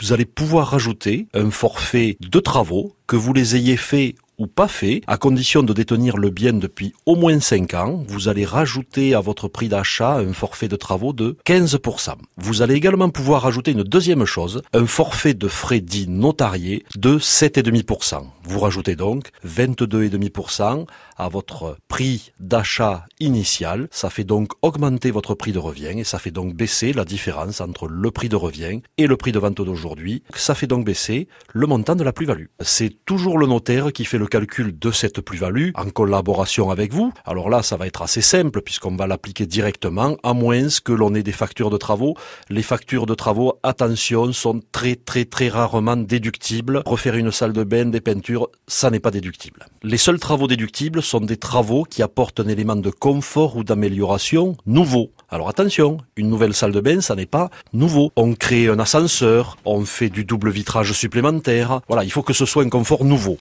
vous allez pouvoir rajouter un forfait de travaux que vous les ayez faits ou pas fait, à condition de détenir le bien depuis au moins 5 ans, vous allez rajouter à votre prix d'achat un forfait de travaux de 15%. Vous allez également pouvoir rajouter une deuxième chose, un forfait de frais dits notariés de 7,5%. Vous rajoutez donc 22,5% à votre prix d'achat initial. Ça fait donc augmenter votre prix de revient et ça fait donc baisser la différence entre le prix de revient et le prix de vente d'aujourd'hui. Ça fait donc baisser le montant de la plus-value. C'est toujours le notaire qui fait le calcul de cette plus-value en collaboration avec vous. Alors là, ça va être assez simple puisqu'on va l'appliquer directement, à moins que l'on ait des factures de travaux. Les factures de travaux, attention, sont très très très rarement déductibles. Refaire une salle de bain, des peintures, ça n'est pas déductible. Les seuls travaux déductibles sont des travaux qui apportent un élément de confort ou d'amélioration nouveau. Alors attention, une nouvelle salle de bain, ça n'est pas nouveau. On crée un ascenseur, on fait du double vitrage supplémentaire. Voilà, il faut que ce soit un confort nouveau.